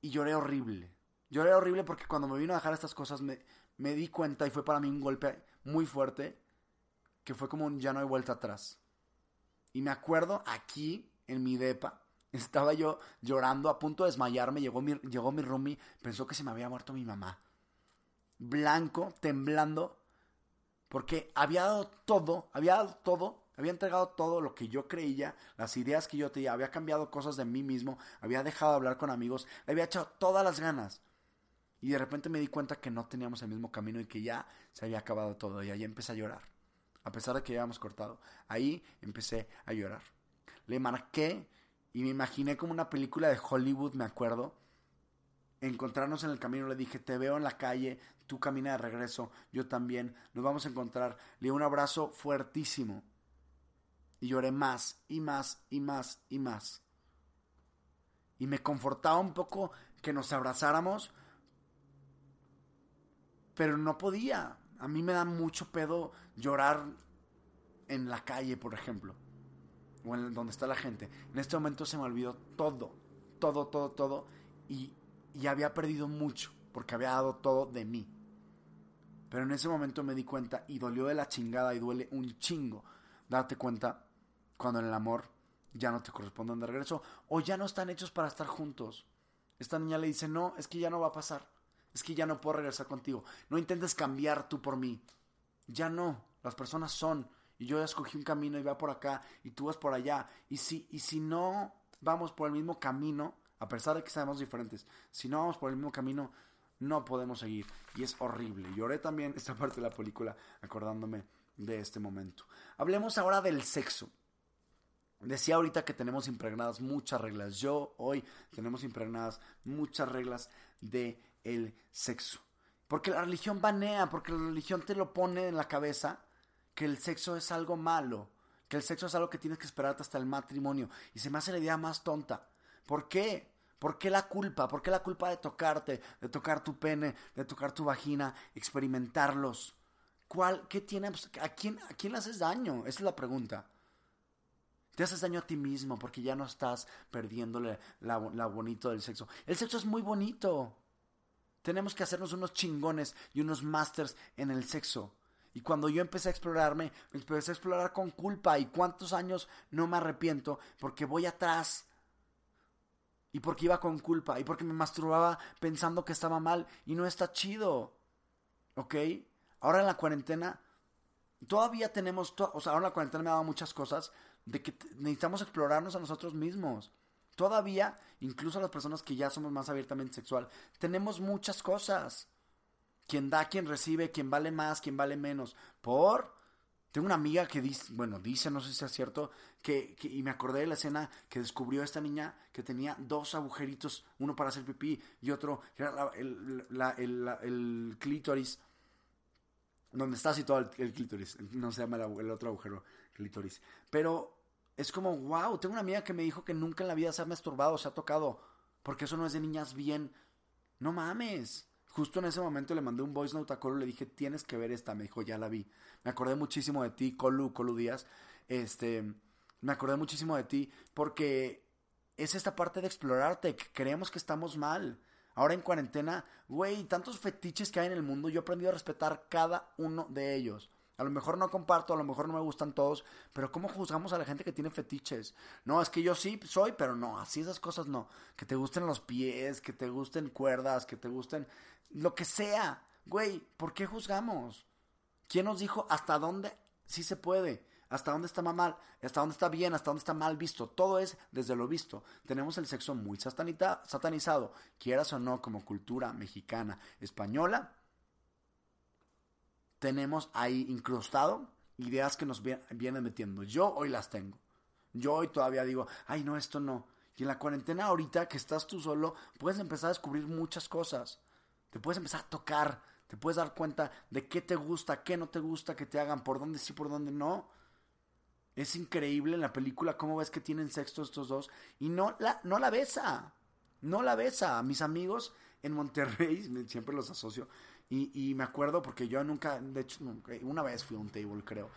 [SPEAKER 1] y lloré horrible. Lloré horrible porque cuando me vino a dejar estas cosas me, me di cuenta y fue para mí un golpe muy fuerte que fue como un ya no hay vuelta atrás. Y me acuerdo aquí en mi depa, estaba yo llorando a punto de desmayarme, llegó mi, llegó mi roomie, pensó que se me había muerto mi mamá. Blanco, temblando, porque había dado todo, había dado todo, había entregado todo lo que yo creía, las ideas que yo tenía, había cambiado cosas de mí mismo, había dejado de hablar con amigos, le había echado todas las ganas. Y de repente me di cuenta que no teníamos el mismo camino y que ya se había acabado todo. Y ahí empecé a llorar. A pesar de que ya habíamos cortado. Ahí empecé a llorar. Le marqué y me imaginé como una película de Hollywood, me acuerdo. Encontrarnos en el camino, le dije, te veo en la calle, tú camina de regreso, yo también, nos vamos a encontrar. Le di un abrazo fuertísimo. Y lloré más, y más, y más, y más. Y me confortaba un poco que nos abrazáramos, pero no podía. A mí me da mucho pedo llorar en la calle, por ejemplo, o en donde está la gente. En este momento se me olvidó todo, todo, todo, todo, y, y había perdido mucho, porque había dado todo de mí. Pero en ese momento me di cuenta y dolió de la chingada y duele un chingo darte cuenta cuando en el amor ya no te corresponden de regreso o ya no están hechos para estar juntos. Esta niña le dice, no, es que ya no va a pasar. Es que ya no puedo regresar contigo. No intentes cambiar tú por mí. Ya no. Las personas son. Y yo ya escogí un camino y va por acá y tú vas por allá. Y si, y si no vamos por el mismo camino, A pesar de que seamos diferentes, si no vamos por el mismo camino, no podemos seguir. Y es horrible. Lloré también esta parte de la película acordándome de este momento. Hablemos ahora del sexo. Decía ahorita que tenemos impregnadas muchas reglas. Yo hoy tenemos impregnadas muchas reglas de el sexo. Porque la religión banea, porque la religión te lo pone en la cabeza que el sexo es algo malo, que el sexo es algo que tienes que esperarte hasta el matrimonio. Y se me hace la idea más tonta. ¿Por qué? ¿Por qué la culpa? ¿Por qué la culpa de tocarte, de tocar tu pene, de tocar tu vagina, experimentarlos? ¿Cuál, qué tiene, pues, a quién, a quién le haces daño? Esa es la pregunta. Te haces daño a ti mismo porque ya no estás perdiéndole la, bonito del sexo. El sexo es muy bonito. Tenemos que hacernos unos chingones y unos masters en el sexo. Y cuando yo empecé a explorarme, me empecé a explorar con culpa. ¿Y cuántos años no me arrepiento? Porque voy atrás. Y porque iba con culpa. Y porque me masturbaba pensando que estaba mal. Y no está chido. ¿Ok? Ahora en la cuarentena, todavía tenemos. o sea, ahora en la cuarentena me ha dado muchas cosas. De que necesitamos explorarnos a nosotros mismos. Todavía, incluso las personas que ya somos más abiertamente sexual, tenemos muchas cosas quien da, quien recibe, quien vale más, quien vale menos. Por. Tengo una amiga que dice, bueno, dice, no sé si es cierto, que, y me acordé de la escena que descubrió esta niña que tenía dos agujeritos, uno para hacer pipí y otro, era el, clítoris, donde está situado el, el clítoris, no se llama el, otro agujero, clítoris. Pero es como, wow, tengo una amiga que me dijo que nunca en la vida se ha masturbado, se ha tocado, porque eso no es de niñas bien. No mames. Justo en ese momento le mandé un voice note a Colu, le dije, tienes que ver esta, me dijo, ya la vi. Me acordé muchísimo de ti, Colu, Colu Díaz. Este, me acordé muchísimo de ti porque es esta parte de explorarte, que creemos que estamos mal. Ahora en cuarentena, güey, tantos fetiches que hay en el mundo, yo he aprendido a respetar cada uno de ellos. A lo mejor no comparto, a lo mejor no me gustan todos, pero ¿cómo juzgamos a la gente que tiene fetiches? No, es que yo sí soy, pero no, así esas cosas no. Que te gusten los pies, que te gusten cuerdas, que te gusten lo que sea. Güey, ¿por qué juzgamos? ¿Quién nos dijo hasta dónde sí se puede? ¿Hasta dónde está mal? ¿Hasta dónde está bien? ¿Hasta dónde está mal visto? Todo es desde lo visto. Tenemos el sexo muy satanizado, quieras o no, como cultura mexicana, española tenemos ahí incrustado ideas que nos vienen metiendo. Yo hoy las tengo. Yo hoy todavía digo, ay, no, esto no. Y en la cuarentena ahorita que estás tú solo, puedes empezar a descubrir muchas cosas. Te puedes empezar a tocar, te puedes dar cuenta de qué te gusta, qué no te gusta que te hagan, por dónde sí, por dónde no. Es increíble en la película cómo ves que tienen sexo estos dos y no la, no la besa. No la besa. Mis amigos en Monterrey, siempre los asocio, y, me acuerdo porque yo nunca, de hecho, una vez fui a un table, creo.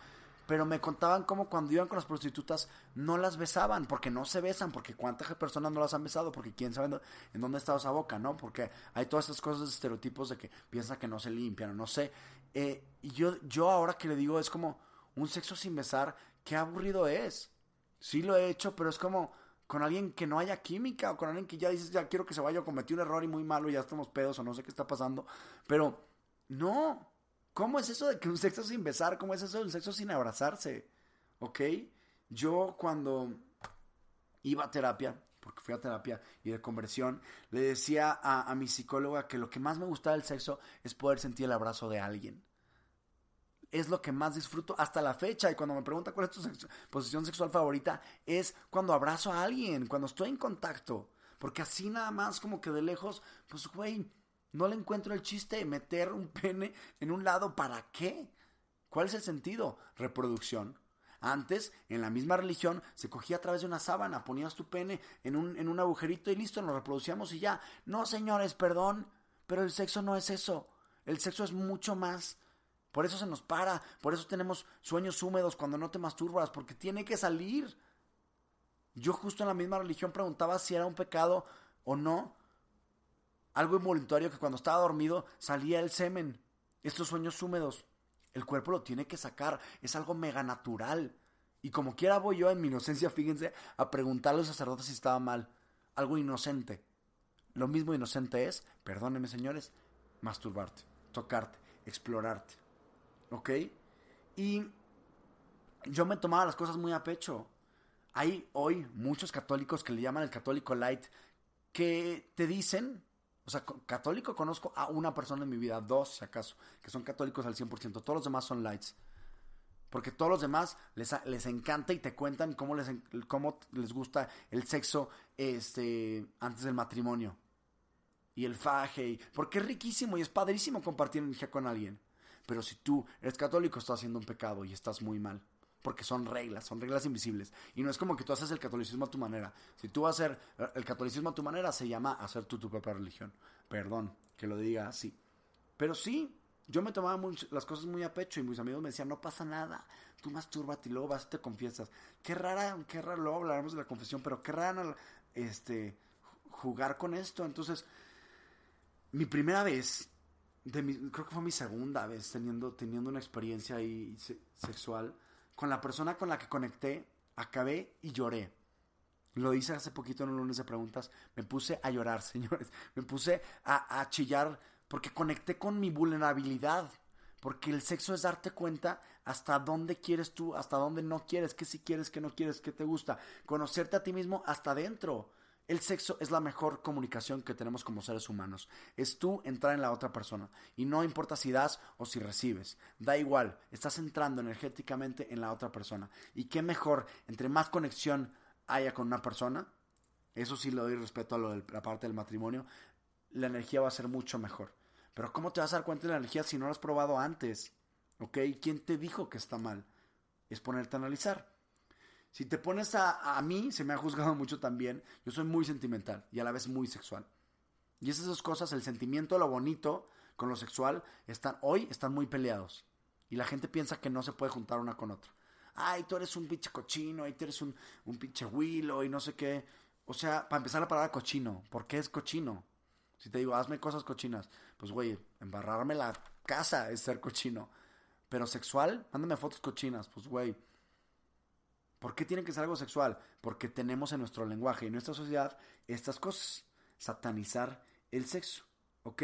[SPEAKER 1] Pero me contaban cómo cuando iban con las prostitutas no las besaban, porque no se besan, porque cuántas personas no las han besado, porque quién sabe en dónde está esa boca, ¿no? Porque hay todas estas cosas, estereotipos de que piensa que no se limpian, no sé. Eh, y yo, yo ahora que le digo es como un sexo sin besar, qué aburrido es. Sí lo he hecho, pero es como con alguien que no haya química o con alguien que ya dices, ya quiero que se vaya o cometí un error y muy malo ya estamos pedos o no sé qué está pasando. Pero no, ¿cómo es eso de que un sexo sin besar? ¿Cómo es eso de un sexo sin abrazarse? ¿Ok? Yo cuando iba a terapia, porque fui a terapia y de conversión, le decía a, a mi psicóloga que lo que más me gustaba del sexo es poder sentir el abrazo de alguien es lo que más disfruto hasta la fecha. Y cuando me pregunta cuál es tu posición sexual favorita, es cuando abrazo a alguien, cuando estoy en contacto. Porque así nada más como que de lejos, pues güey, no le encuentro el chiste de meter un pene en un lado. ¿Para qué? ¿Cuál es el sentido? Reproducción. Antes, en la misma religión, se cogía a través de una sábana, ponías tu pene en un, en un agujerito y listo, nos reproducíamos y ya. No, señores, perdón, pero el sexo no es eso. El sexo es mucho más. Por eso se nos para, por eso tenemos sueños húmedos cuando no te masturbas, porque tiene que salir. Yo justo en la misma religión preguntaba si era un pecado o no. Algo involuntario que cuando estaba dormido salía el semen. Estos sueños húmedos. El cuerpo lo tiene que sacar. Es algo mega natural. Y como quiera voy yo en mi inocencia, fíjense, a preguntarle a los sacerdotes si estaba mal. Algo inocente. Lo mismo inocente es, perdónenme señores, masturbarte, tocarte, explorarte. ¿Ok? Y yo me tomaba las cosas muy a pecho. Hay hoy muchos católicos que le llaman el católico light, que te dicen, o sea, católico conozco a una persona en mi vida, dos si acaso, que son católicos al 100%, todos los demás son lights. Porque todos los demás les, les encanta y te cuentan cómo les, cómo les gusta el sexo este, antes del matrimonio. Y el faje. porque es riquísimo y es padrísimo compartir energía con alguien. Pero si tú eres católico, estás haciendo un pecado y estás muy mal. Porque son reglas, son reglas invisibles. Y no es como que tú haces el catolicismo a tu manera. Si tú vas a hacer el catolicismo a tu manera, se llama hacer tú tu propia religión. Perdón que lo diga así. Pero sí, yo me tomaba las cosas muy a pecho y mis amigos me decían, no pasa nada, tú mastúrbate y luego vas y te confiesas. Qué rara, qué raro, luego hablaremos de la confesión, pero qué rara este, jugar con esto. Entonces, mi primera vez, de creo que fue mi segunda vez teniendo, teniendo una experiencia sexual, con la persona con la que conecté, acabé y lloré. Lo hice hace poquito en un lunes de preguntas. Me puse a llorar, señores. Me puse a, a chillar porque conecté con mi vulnerabilidad. Porque el sexo es darte cuenta hasta dónde quieres tú, hasta dónde no quieres, qué si quieres, qué no quieres, qué te gusta. Conocerte a ti mismo hasta adentro. El sexo es la mejor comunicación que tenemos como seres humanos. Es tú entrar en la otra persona. Y no importa si das o si recibes. Da igual, estás entrando energéticamente en la otra persona. Y qué mejor, entre más conexión haya con una persona, eso sí le doy respeto a lo de la parte del matrimonio, la energía va a ser mucho mejor. Pero ¿cómo te vas a dar cuenta de la energía si no lo has probado antes? ¿Ok? ¿Quién te dijo que está mal? Es ponerte a analizar. Si te pones a, a mí, se me ha juzgado mucho también, yo soy muy sentimental y a la vez muy sexual. Y esas dos cosas, el sentimiento, lo bonito con lo sexual, están, hoy están muy peleados. Y la gente piensa que no se puede juntar una con otra. Ay, tú eres un pinche cochino, ay, tú eres un, un pinche huilo y no sé qué. O sea, para empezar la palabra cochino, ¿por qué es cochino? Si te digo, hazme cosas cochinas, pues güey, embarrarme la casa es ser cochino. Pero sexual, mándame fotos cochinas, pues güey. ¿Por qué tiene que ser algo sexual? Porque tenemos en nuestro lenguaje y en nuestra sociedad estas cosas. Satanizar el sexo, ¿ok?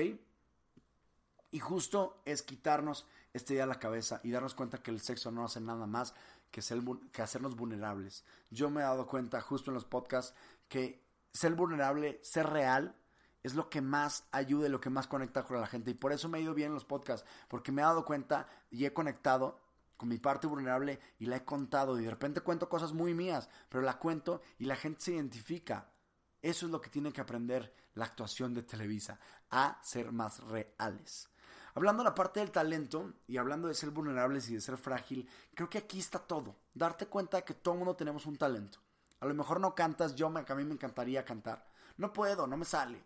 [SPEAKER 1] Y justo es quitarnos este día de la cabeza y darnos cuenta que el sexo no hace nada más que, ser, que hacernos vulnerables. Yo me he dado cuenta justo en los podcasts que ser vulnerable, ser real, es lo que más ayuda y lo que más conecta con la gente. Y por eso me ha ido bien en los podcasts, porque me he dado cuenta y he conectado con mi parte vulnerable y la he contado. Y de repente cuento cosas muy mías, pero la cuento y la gente se identifica. Eso es lo que tiene que aprender la actuación de Televisa, a ser más reales. Hablando de la parte del talento y hablando de ser vulnerables y de ser frágil, creo que aquí está todo. Darte cuenta de que todo mundo tenemos un talento. A lo mejor no cantas, yo a mí me encantaría cantar. No puedo, no me sale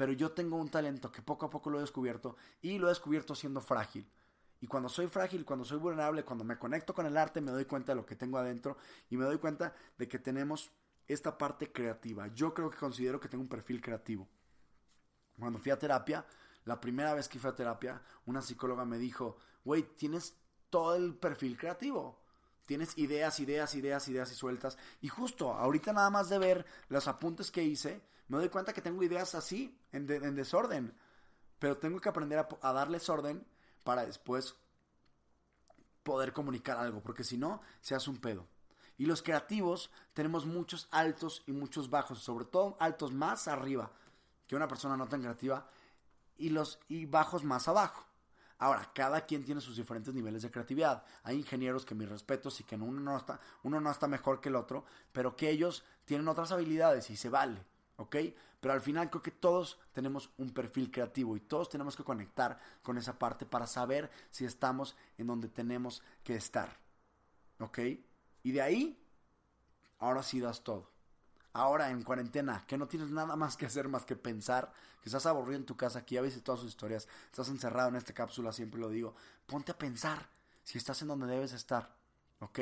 [SPEAKER 1] pero yo tengo un talento que poco a poco lo he descubierto y lo he descubierto siendo frágil. Y cuando soy frágil, cuando soy vulnerable, cuando me conecto con el arte, me doy cuenta de lo que tengo adentro y me doy cuenta de que tenemos esta parte creativa. Yo creo que considero que tengo un perfil creativo. Cuando fui a terapia, la primera vez que fui a terapia, una psicóloga me dijo, güey, tienes todo el perfil creativo. Tienes ideas, ideas, ideas, ideas y sueltas. Y justo ahorita nada más de ver los apuntes que hice, me doy cuenta que tengo ideas así, en, desorden. Pero tengo que aprender a, darles orden para después poder comunicar algo, porque si no, se hace un pedo. Y los creativos tenemos muchos altos y muchos bajos, sobre todo altos más arriba que una persona no tan creativa y los y bajos más abajo. Ahora, cada quien tiene sus diferentes niveles de creatividad. Hay ingenieros que mis respetos y que uno no está, uno no está mejor que el otro, pero que ellos tienen otras habilidades y se vale. ¿Ok? Pero al final creo que todos tenemos un perfil creativo y todos tenemos que conectar con esa parte para saber si estamos en donde tenemos que estar, ¿ok? Y de ahí, ahora sí das todo. Ahora en cuarentena, que no tienes nada más que hacer más que pensar, que estás aburrido en tu casa, aquí ya viste todas sus historias, estás encerrado en esta cápsula, siempre lo digo, ponte a pensar si estás en donde debes estar, ¿ok?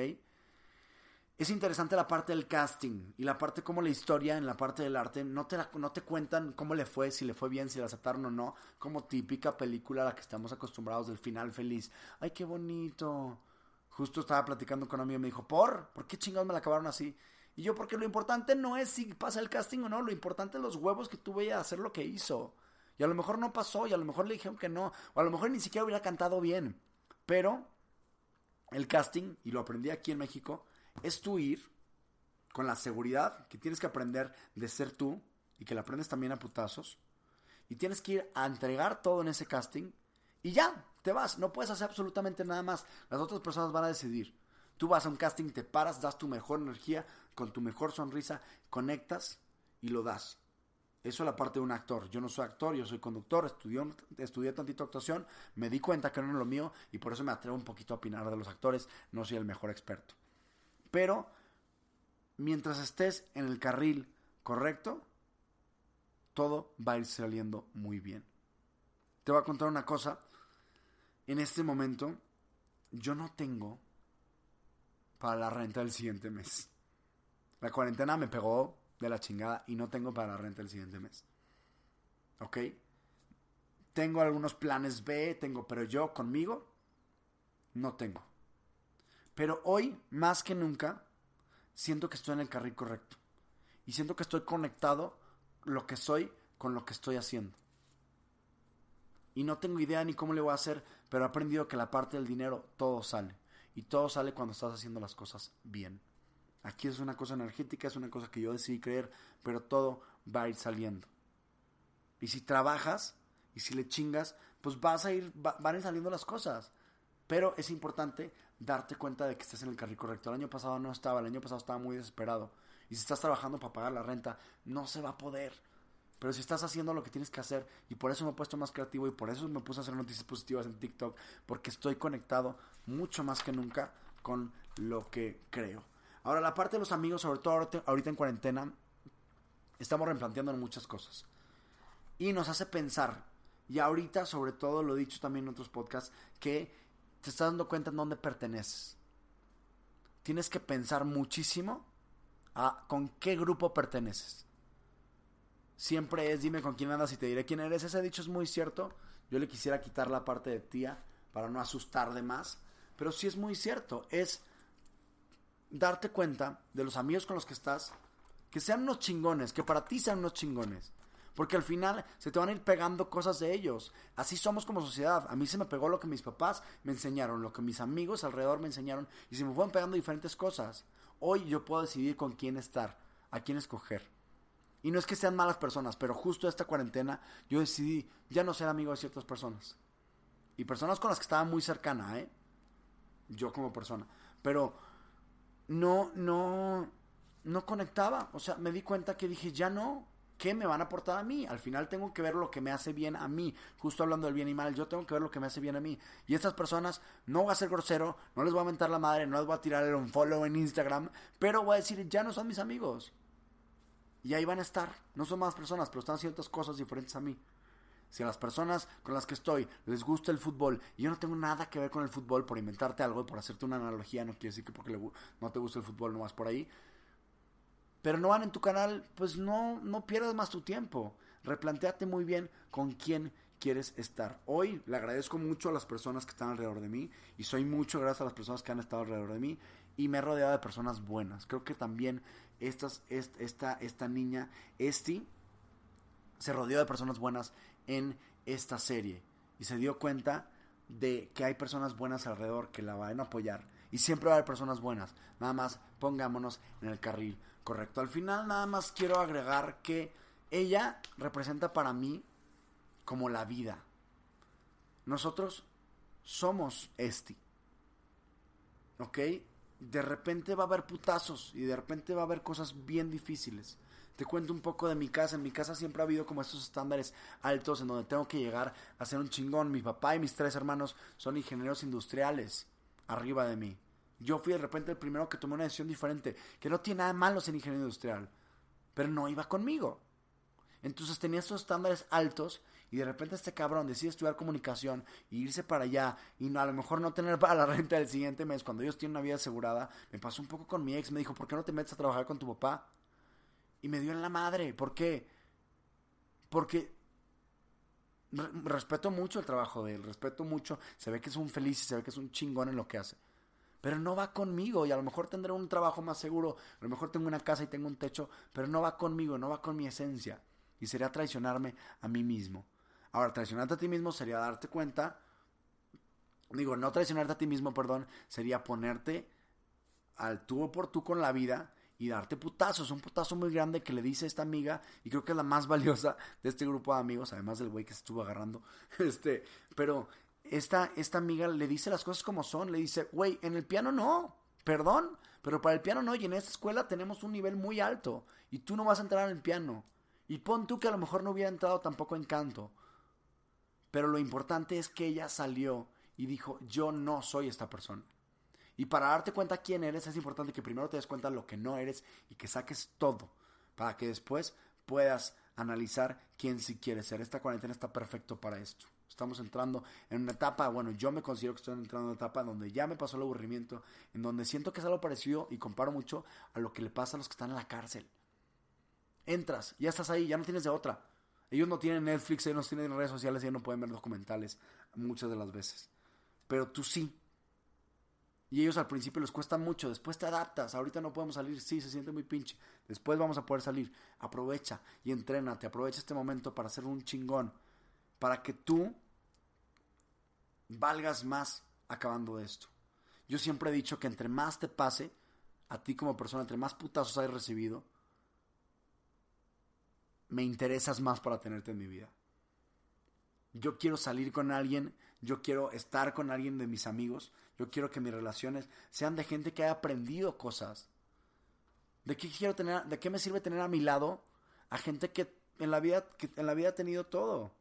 [SPEAKER 1] Es interesante la parte del casting y la parte como la historia en la parte del arte no te, no te cuentan cómo le fue, si le fue bien, si la aceptaron o no, como típica película a la que estamos acostumbrados del final feliz. Ay, qué bonito. Justo estaba platicando con un amigo y me dijo, ¿por? ¿Por qué chingados me la acabaron así? Y yo, porque lo importante no es si pasa el casting o no, lo importante es los huevos que tuve a hacer lo que hizo. Y a lo mejor no pasó, y a lo mejor le dijeron que no, o a lo mejor ni siquiera hubiera cantado bien. Pero el casting, y lo aprendí aquí en México, es tu ir con la seguridad que tienes que aprender de ser tú y que la aprendes también a putazos. Y tienes que ir a entregar todo en ese casting y ya, te vas. No puedes hacer absolutamente nada más. Las otras personas van a decidir. Tú vas a un casting, te paras, das tu mejor energía, con tu mejor sonrisa, conectas y lo das. Eso es la parte de un actor. Yo no soy actor, yo soy conductor, estudié, estudié tantito actuación, me di cuenta que no es lo mío y por eso me atrevo un poquito a opinar de los actores. No soy el mejor experto. Pero mientras estés en el carril correcto, todo va a ir saliendo muy bien. Te voy a contar una cosa. En este momento, yo no tengo para la renta del siguiente mes. La cuarentena me pegó de la chingada y no tengo para la renta del siguiente mes. ¿Ok? Tengo algunos planes B, tengo, pero yo conmigo no tengo. Pero hoy, más que nunca, siento que estoy en el carril correcto. Y siento que estoy conectado lo que soy con lo que estoy haciendo. Y no tengo idea ni cómo le voy a hacer, pero he aprendido que la parte del dinero todo sale. Y todo sale cuando estás haciendo las cosas bien. Aquí es una cosa energética, es una cosa que yo decidí creer, pero todo va a ir saliendo. Y si trabajas y si le chingas, pues vas a ir, van a ir saliendo las cosas. Pero es importante darte cuenta de que estés en el carril correcto. El año pasado no estaba, el año pasado estaba muy desesperado. Y si estás trabajando para pagar la renta, no se va a poder. Pero si estás haciendo lo que tienes que hacer, y por eso me he puesto más creativo y por eso me puse a hacer noticias positivas en TikTok, porque estoy conectado mucho más que nunca con lo que creo. Ahora, la parte de los amigos, sobre todo ahorita en cuarentena, estamos replanteando muchas cosas. Y nos hace pensar, y ahorita sobre todo lo he dicho también en otros podcasts, que te estás dando cuenta en dónde perteneces. Tienes que pensar muchísimo a con qué grupo perteneces. Siempre es dime con quién andas y te diré quién eres. Ese dicho es muy cierto. Yo le quisiera quitar la parte de tía para no asustar de más. Pero sí es muy cierto. Es darte cuenta de los amigos con los que estás, que sean unos chingones, que para ti sean unos chingones. Porque al final se te van a ir pegando cosas de ellos. Así somos como sociedad. A mí se me pegó lo que mis papás me enseñaron, lo que mis amigos alrededor me enseñaron y se me fueron pegando diferentes cosas. Hoy yo puedo decidir con quién estar, a quién escoger. Y no es que sean malas personas, pero justo esta cuarentena yo decidí ya no ser amigo de ciertas personas. Y personas con las que estaba muy cercana, ¿eh? Yo como persona. Pero no, no, no conectaba. O sea, me di cuenta que dije, ya no, ¿qué me van a aportar a mí? Al final tengo que ver lo que me hace bien a mí. Justo hablando del bien y mal, yo tengo que ver lo que me hace bien a mí. Y estas personas, no voy a ser grosero, no les voy a mentar la madre, no les voy a tirar el unfollow en Instagram, pero voy a decir, ya no son mis amigos. Y ahí van a estar. No son más personas, pero están otras cosas diferentes a mí. Si a las personas con las que estoy les gusta el fútbol y yo no tengo nada que ver con el fútbol por inventarte algo, por hacerte una analogía, no quiere decir que porque no te gusta el fútbol no vas por ahí. Pero no van en tu canal, pues no, no pierdas más tu tiempo. Replanteate muy bien con quién quieres estar. Hoy le agradezco mucho a las personas que están alrededor de mí y soy mucho gracias a las personas que han estado alrededor de mí y me he rodeado de personas buenas. Creo que también estas, esta, esta niña, Esti, se rodeó de personas buenas en esta serie y se dio cuenta de que hay personas buenas alrededor que la van a apoyar y siempre va a haber personas buenas. Nada más pongámonos en el carril correcto. Al final nada más quiero agregar que ella representa para mí como la vida. Nosotros somos Esti. ¿Ok? De repente va a haber putazos y de repente va a haber cosas bien difíciles. Te cuento un poco de mi casa. En mi casa siempre ha habido como estos estándares altos en donde tengo que llegar a ser un chingón. Mi papá y mis tres hermanos son ingenieros industriales arriba de mí. Yo fui de repente el primero que tomó una decisión diferente, que no tiene nada malo ser ingeniero industrial, pero no iba conmigo. Entonces tenía estos estándares altos y de repente este cabrón decide estudiar comunicación y irse para allá y a lo mejor no tener para la renta del siguiente mes cuando ellos tienen una vida asegurada. Me pasó un poco con mi ex, me dijo, ¿por qué no te metes a trabajar con tu papá? Y me dio en la madre. ¿Por qué? Porque respeto mucho el trabajo de él, respeto mucho, se ve que es un feliz se ve que es un chingón en lo que hace. Pero no va conmigo y a lo mejor tendré un trabajo más seguro, a lo mejor tengo una casa y tengo un techo, pero no va conmigo, no va con mi esencia. Y sería traicionarme a mí mismo. Ahora, traicionarte a ti mismo sería darte cuenta, digo, no traicionarte a ti mismo, perdón, sería ponerte al tubo por tú con la vida y darte putazos. Un putazo muy grande que le dice esta amiga, y creo que es la más valiosa de este grupo de amigos, además del güey que se estuvo agarrando. Este, pero esta, esta amiga le dice las cosas como son. Le dice, güey, en el piano no, perdón, pero para el piano no, y en esta escuela tenemos un nivel muy alto, y tú no vas a entrar en el piano. Y pon tú que a lo mejor no hubiera entrado tampoco en canto. Pero lo importante es que ella salió y dijo, yo no soy esta persona. Y para darte cuenta quién eres es importante que primero te des cuenta lo que no eres y que saques todo para que después puedas analizar quién sí quieres ser. Esta cuarentena está perfecto para esto. Estamos entrando en una etapa, bueno, yo me considero que estoy entrando en una etapa donde ya me pasó el aburrimiento, en donde siento que es algo parecido y comparo mucho a lo que le pasa a los que están en la cárcel. Entras, ya estás ahí, ya no tienes de otra. Ellos no tienen Netflix, ellos no tienen redes sociales, ellos no pueden ver documentales muchas de las veces. Pero tú sí. Y ellos al principio les cuesta mucho, después te adaptas, ahorita no podemos salir, sí, se siente muy pinche, después vamos a poder salir, aprovecha y entrénate, aprovecha este momento para hacer un chingón, para que tú valgas más acabando esto. Yo siempre he dicho que entre más te pase, a ti como persona, entre más putazos hayas recibido, me interesas más para tenerte en mi vida. Yo quiero salir con alguien, yo quiero estar con alguien de mis amigos, yo quiero que mis relaciones sean de gente que haya aprendido cosas. ¿De qué quiero tener, de qué me sirve tener a mi lado a gente que en la vida, que en la vida ha tenido todo?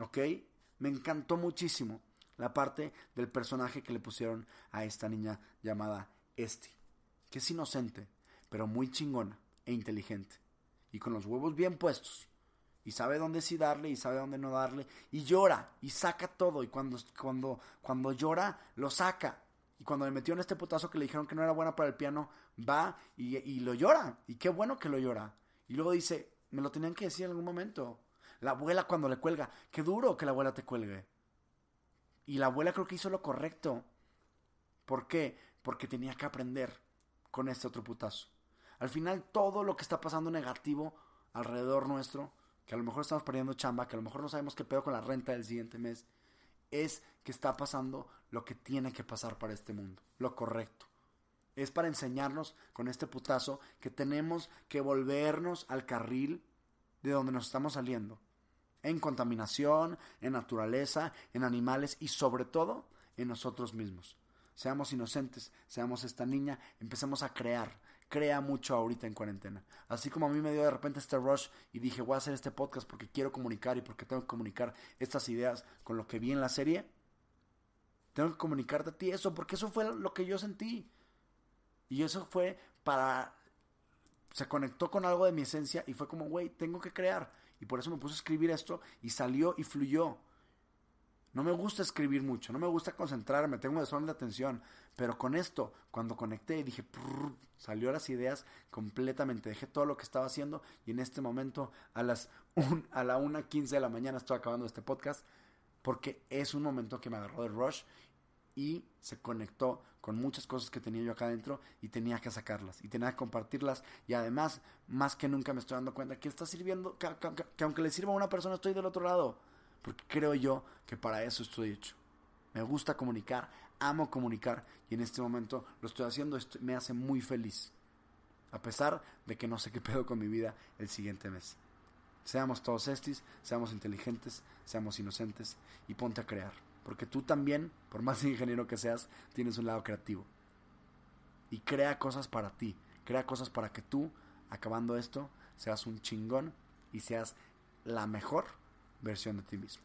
[SPEAKER 1] ¿Ok? Me encantó muchísimo la parte del personaje que le pusieron a esta niña llamada Esti, que es inocente, pero muy chingona e inteligente, y con los huevos bien puestos, y sabe dónde sí darle y sabe dónde no darle y llora y saca todo y cuando cuando cuando llora lo saca y cuando me metió en este putazo que le dijeron que no era buena para el piano va y, y lo llora y qué bueno que lo llora y luego dice me lo tenían que decir en algún momento la abuela cuando le cuelga qué duro que la abuela te cuelgue y la abuela creo que hizo lo correcto ¿por qué? porque tenía que aprender con este otro putazo al final todo lo que está pasando negativo alrededor nuestro que a lo mejor estamos perdiendo chamba, que a lo mejor no sabemos qué pedo con la renta del siguiente mes, es que está pasando lo que tiene que pasar para este mundo, lo correcto. Es para enseñarnos con este putazo que tenemos que volvernos al carril de donde nos estamos saliendo. En contaminación, en naturaleza, en animales y sobre todo en nosotros mismos. Seamos inocentes, seamos esta niña, empecemos a crear, crea mucho ahorita en cuarentena. Así como a mí me dio de repente este rush y dije, voy a hacer este podcast porque quiero comunicar y porque tengo que comunicar estas ideas con lo que vi en la serie. Tengo que comunicarte a ti eso porque eso fue lo que yo sentí. Y eso fue para... Se conectó con algo de mi esencia y fue como, güey, tengo que crear. Y por eso me puse a escribir esto y salió y fluyó. No me gusta escribir mucho, no me gusta concentrarme, tengo desorden de atención. Pero con esto, cuando conecté y dije, salió las ideas completamente. Dejé todo lo que estaba haciendo y en este momento, a las a la 1.15 de la mañana, estoy acabando este podcast porque es un momento que me agarró de rush y se conectó con muchas cosas que tenía yo acá adentro y tenía que sacarlas y tenía que compartirlas y además más que nunca me estoy dando cuenta que está sirviendo que, que aunque le sirva a una persona estoy del otro lado porque creo yo que para eso estoy hecho me gusta comunicar amo comunicar y en este momento lo estoy haciendo, esto me hace muy feliz. A pesar de que no sé qué pedo con mi vida el siguiente mes. Seamos todos estis, seamos inteligentes, seamos inocentes y ponte a crear. Porque tú también, por más ingeniero que seas, tienes un lado creativo. Y crea cosas para ti. Crea cosas para que tú, acabando esto, seas un chingón y seas la mejor versión de ti mismo.